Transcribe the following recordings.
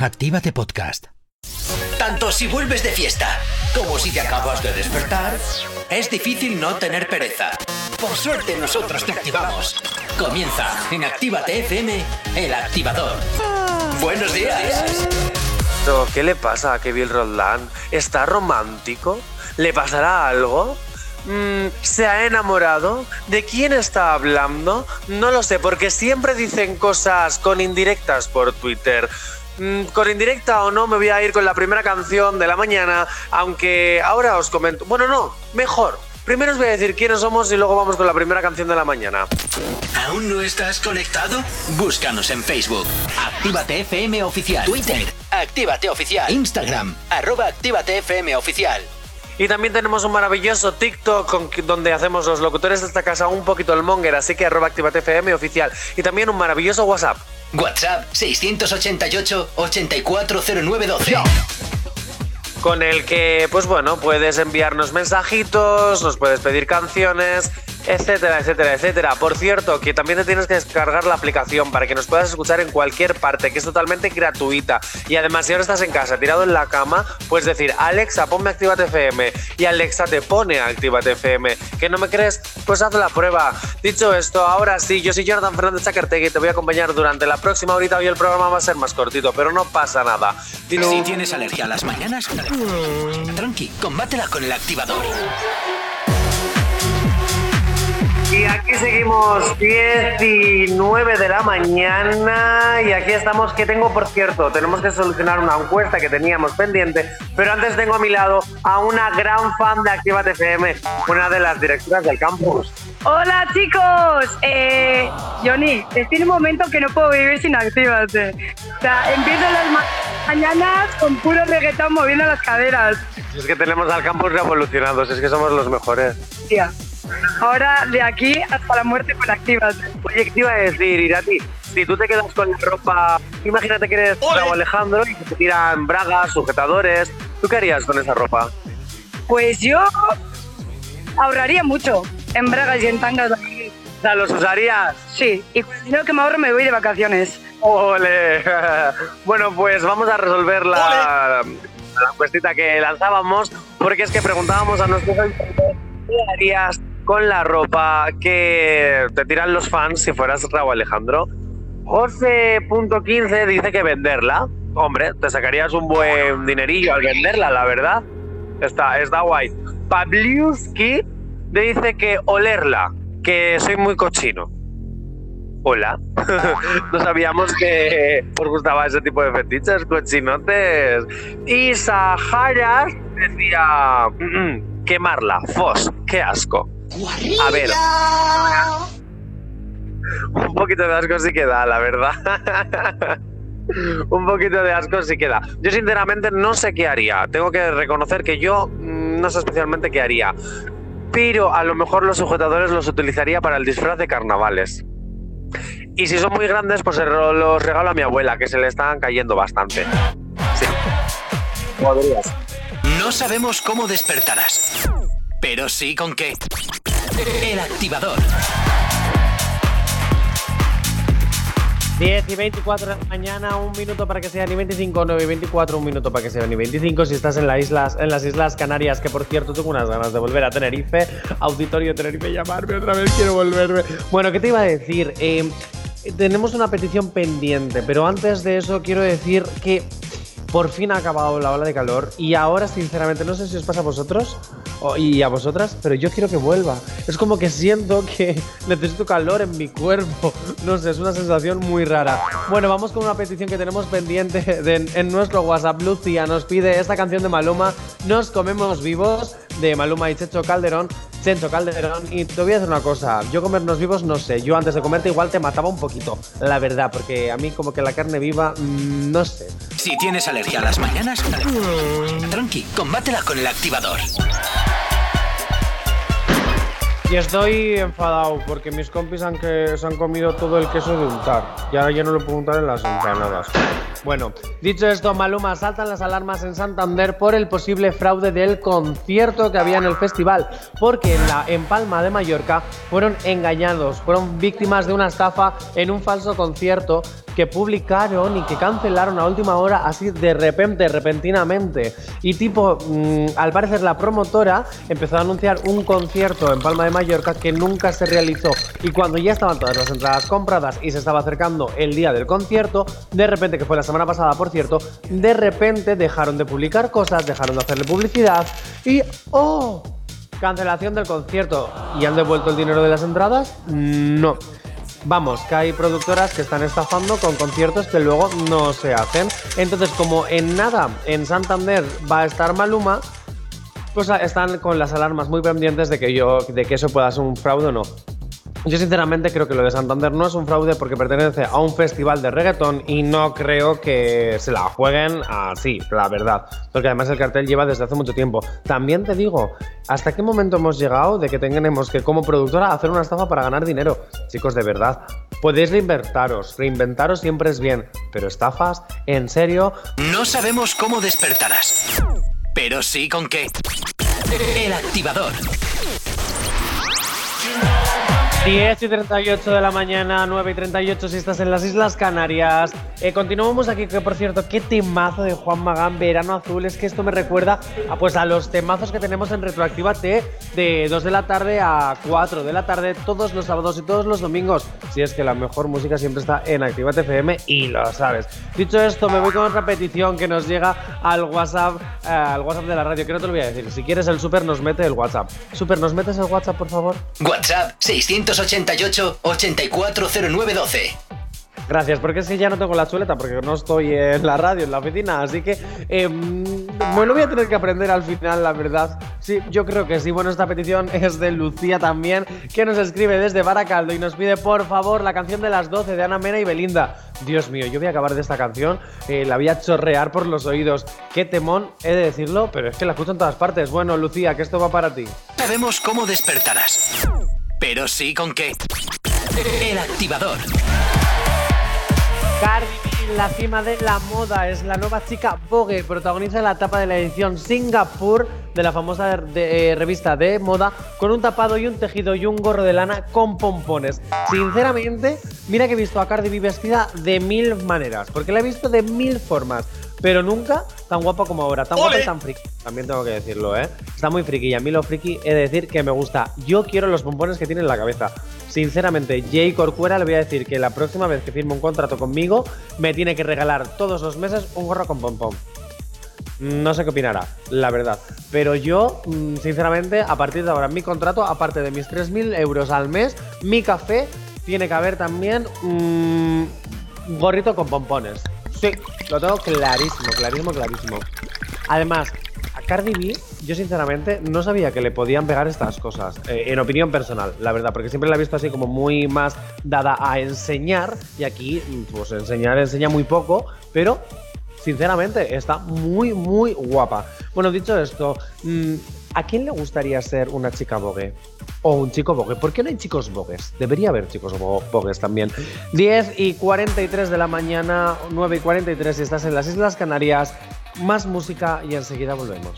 Actívate Podcast. Tanto si vuelves de fiesta como si te acabas de despertar, es difícil no tener pereza. Por suerte nosotros te activamos. Comienza en Actívate FM, el activador. Buenos días. ¿Qué le pasa a Kevin Roldán? ¿Está romántico? ¿Le pasará algo? Mm, ¿Se ha enamorado? ¿De quién está hablando? No lo sé, porque siempre dicen cosas con indirectas por Twitter. Mm, con indirecta o no, me voy a ir con la primera canción de la mañana, aunque ahora os comento. Bueno, no, mejor. Primero os voy a decir quiénes somos y luego vamos con la primera canción de la mañana. ¿Aún no estás conectado? Búscanos en Facebook. Actívate FM Oficial. Twitter. Actívate Oficial. Instagram. Arroba Actívate FM Oficial. Y también tenemos un maravilloso TikTok con- donde hacemos los locutores de esta casa un poquito el monger, así que arroba Actívate FM oficial. Y también un maravilloso WhatsApp. WhatsApp 688 840912. con el que, pues bueno, puedes enviarnos mensajitos, nos puedes pedir canciones, etcétera, etcétera, etcétera. Por cierto, que también te tienes que descargar la aplicación para que nos puedas escuchar en cualquier parte, que es totalmente gratuita. Y además, si ahora estás en casa, tirado en la cama, puedes decir, Alexa, ponme Actívate FM. Y Alexa te pone Actívate FM. ¿Que no me crees? Pues haz la prueba. Dicho esto, ahora sí, yo soy Jonathan Fernández Chacartegui y te voy a acompañar durante la próxima horita. Hoy el programa va a ser más cortito, pero no pasa nada. Si tienes alergia a las mañanas, tranqui, combátela con el activador. Y aquí seguimos 19 de la mañana y aquí estamos que tengo, por cierto, tenemos que solucionar una encuesta que teníamos pendiente, pero antes tengo a mi lado a una gran fan de Actívate FM, una de las directoras del campus. Hola chicos, eh, Johnny, estoy en un momento que no puedo vivir sin activarte. O sea, empiezo las ma- mañanas con puro reggaetón moviendo las caderas. Es que tenemos al campus revolucionados, es que somos los mejores. Tía. Ahora de aquí hasta la muerte con activate. Oye, ¿qué te iba a decir, Irati? Si tú te quedas con la ropa, imagínate que eres Raúl Alejandro y que te tiran bragas, sujetadores, ¿tú qué harías con esa ropa? Pues yo ahorraría mucho en bragas y en tangas. O sea, ¿los usarías? Sí, y con el dinero que me ahorro me voy de vacaciones. ¡Ole! Bueno, pues vamos a resolver la, la cuestita que lanzábamos, porque es que preguntábamos a nuestros oyentes qué harías con la ropa que te tiran los fans si fueras Raúl Alejandro. José.15 dice que venderla. Hombre, te sacarías un buen dinerillo al venderla, la verdad. Está, está guay. Pabliuski dice que olerla, que soy muy cochino. Hola. no sabíamos que os gustaba ese tipo de fetiches, cochinotes. Y Saharas decía "Mm, mm, quemarla, fos, qué asco. A ver. Un poquito de asco sí que da, la verdad. Un poquito de asco sí que da. Yo sinceramente no sé qué haría. Tengo que reconocer que yo mm, no sé especialmente qué haría. Pero a lo mejor los sujetadores los utilizaría para el disfraz de carnavales. Y si son muy grandes, pues los regalo a mi abuela, que se le están cayendo bastante. Sí. Podrías. No sabemos cómo despertarás, pero sí con qué. El activador. 10 y 24 de mañana, un minuto para que sea ni 25, 9 y 24, un minuto para que sea ni 25. Si estás en, la islas, en las Islas Canarias, que por cierto tengo unas ganas de volver a Tenerife, Auditorio Tenerife, llamarme otra vez, quiero volverme. Bueno, ¿qué te iba a decir? Eh, tenemos una petición pendiente, pero antes de eso quiero decir que por fin ha acabado la ola de calor y ahora sinceramente no sé si os pasa a vosotros y a vosotras, pero yo quiero que vuelva. Es como que siento que necesito calor en mi cuerpo. No sé, es una sensación muy rara. Bueno, vamos con una petición que tenemos pendiente en nuestro WhatsApp. Lucia nos pide esta canción de Maluma, Nos comemos vivos, de Maluma y Checho Calderón. Chencho Calderón, y te voy a decir una cosa, yo comernos vivos no sé, yo antes de comerte igual te mataba un poquito, la verdad, porque a mí como que la carne viva, mm, no sé. Si tienes alergia a las mañanas, tranqui, combátela con el activador. Y estoy enfadado porque mis compis han que se han comido todo el queso de untar. Y ahora ya no lo puedo untar en las empanadas. Bueno, dicho esto, Maluma saltan las alarmas en Santander por el posible fraude del concierto que había en el festival. Porque en, la, en Palma de Mallorca fueron engañados, fueron víctimas de una estafa en un falso concierto que publicaron y que cancelaron a última hora así de repente, repentinamente. Y tipo, mmm, al parecer la promotora empezó a anunciar un concierto en Palma de Mallorca que nunca se realizó. Y cuando ya estaban todas las entradas compradas y se estaba acercando el día del concierto, de repente, que fue la semana pasada por cierto, de repente dejaron de publicar cosas, dejaron de hacerle publicidad y ¡oh! Cancelación del concierto. ¿Y han devuelto el dinero de las entradas? No. Vamos, que hay productoras que están estafando con conciertos que luego no se hacen. Entonces, como en nada en Santander va a estar Maluma, pues están con las alarmas muy pendientes de que yo, de que eso pueda ser un fraude o no. Yo sinceramente creo que lo de Santander no es un fraude porque pertenece a un festival de reggaetón y no creo que se la jueguen así, la verdad. Porque además el cartel lleva desde hace mucho tiempo. También te digo, ¿hasta qué momento hemos llegado de que tengamos que como productora hacer una estafa para ganar dinero? Chicos, de verdad, podéis reinventaros, reinventaros siempre es bien, pero estafas, ¿en serio? No sabemos cómo despertarás, pero sí con qué. El activador. 10 y 38 de la mañana, 9 y 38 si estás en las Islas Canarias. Eh, continuamos aquí, que por cierto, qué temazo de Juan Magán, Verano Azul. Es que esto me recuerda a, pues, a los temazos que tenemos en Retroactiva T de 2 de la tarde a 4 de la tarde, todos los sábados y todos los domingos. Si es que la mejor música siempre está en Activa FM y lo sabes. Dicho esto, me voy con otra petición que nos llega al WhatsApp, eh, al WhatsApp de la radio, que no te lo voy a decir. Si quieres, el Super nos mete el WhatsApp. Super, ¿nos metes el WhatsApp, por favor? WhatsApp 600 288 840912. Gracias, porque es que ya no tengo la chuleta, porque no estoy en la radio, en la oficina, así que eh, me lo voy a tener que aprender al final, la verdad. Sí, yo creo que sí. Bueno, esta petición es de Lucía también, que nos escribe desde Baracaldo y nos pide, por favor, la canción de las 12 de Ana Mena y Belinda. Dios mío, yo voy a acabar de esta canción, eh, la voy a chorrear por los oídos. Qué temón, he de decirlo, pero es que la escucho en todas partes. Bueno, Lucía, que esto va para ti. Sabemos cómo despertarás pero sí con qué. El activador. Cardi B, la cima de la moda, es la nueva chica Vogue, protagoniza la etapa de la edición Singapur de la famosa eh, revista de moda con un tapado y un tejido y un gorro de lana con pompones. Sinceramente, mira que he visto a Cardi B vestida de mil maneras, porque la he visto de mil formas pero nunca tan guapa como ahora. Tan guapa y tan friki. También tengo que decirlo, ¿eh? Está muy friki y a mí lo friki he de decir que me gusta. Yo quiero los pompones que tiene en la cabeza. Sinceramente, Jay Corcuera le voy a decir que la próxima vez que firme un contrato conmigo me tiene que regalar todos los meses un gorro con pompón. No sé qué opinará, la verdad. Pero yo, mm, sinceramente, a partir de ahora, mi contrato, aparte de mis 3.000 euros al mes, mi café tiene que haber también un gorrito con pompones. Sí, lo tengo clarísimo, clarísimo, clarísimo. Además, a Cardi B, yo sinceramente no sabía que le podían pegar estas cosas, eh, en opinión personal, la verdad, porque siempre la he visto así como muy más dada a enseñar, y aquí, pues enseñar enseña muy poco, pero sinceramente está muy, muy guapa. Bueno, dicho esto, mm, ¿a quién le gustaría ser una chica bogue? o un chico bogue. ¿Por qué no hay chicos bogues? Debería haber chicos bogues también. 10 y 43 de la mañana, 9 y 43 si estás en las Islas Canarias. Más música y enseguida volvemos.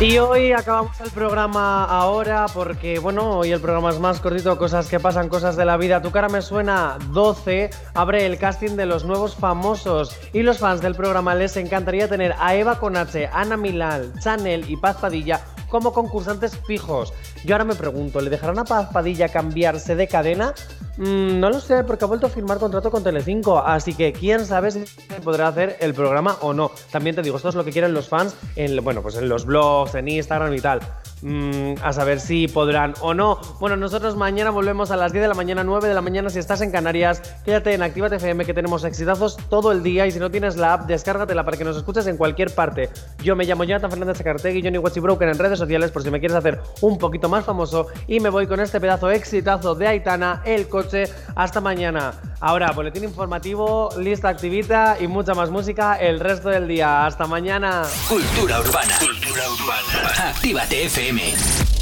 Y hoy acabamos el programa ahora porque, bueno, hoy el programa es más cortito, cosas que pasan, cosas de la vida. Tu cara me suena 12, abre el casting de los nuevos famosos y los fans del programa les encantaría tener a Eva Conache, Ana Milal, Chanel y Paz Padilla como concursantes fijos. Yo ahora me pregunto, ¿le dejarán a Paz Padilla cambiarse de cadena? Mm, no lo sé, porque ha vuelto a firmar contrato con Telecinco, así que quién sabe si podrá hacer el programa o no. También te digo, esto es lo que quieren los fans en, bueno, pues en los blogs, en Instagram y tal. Mm, a saber si podrán o no. Bueno, nosotros mañana volvemos a las 10 de la mañana, 9 de la mañana. Si estás en Canarias, quédate en Actívate FM que tenemos exitazos todo el día. Y si no tienes la app, descárgatela para que nos escuches en cualquier parte. Yo me llamo Jonathan Fernández Sacartegui, Johnny Broken en redes sociales por si me quieres hacer un poquito más famoso. Y me voy con este pedazo exitazo de Aitana, el coche. Hasta mañana. Ahora, boletín informativo, lista activita y mucha más música el resto del día. Hasta mañana. Cultura urbana. Cultura urbana. Actívate FM.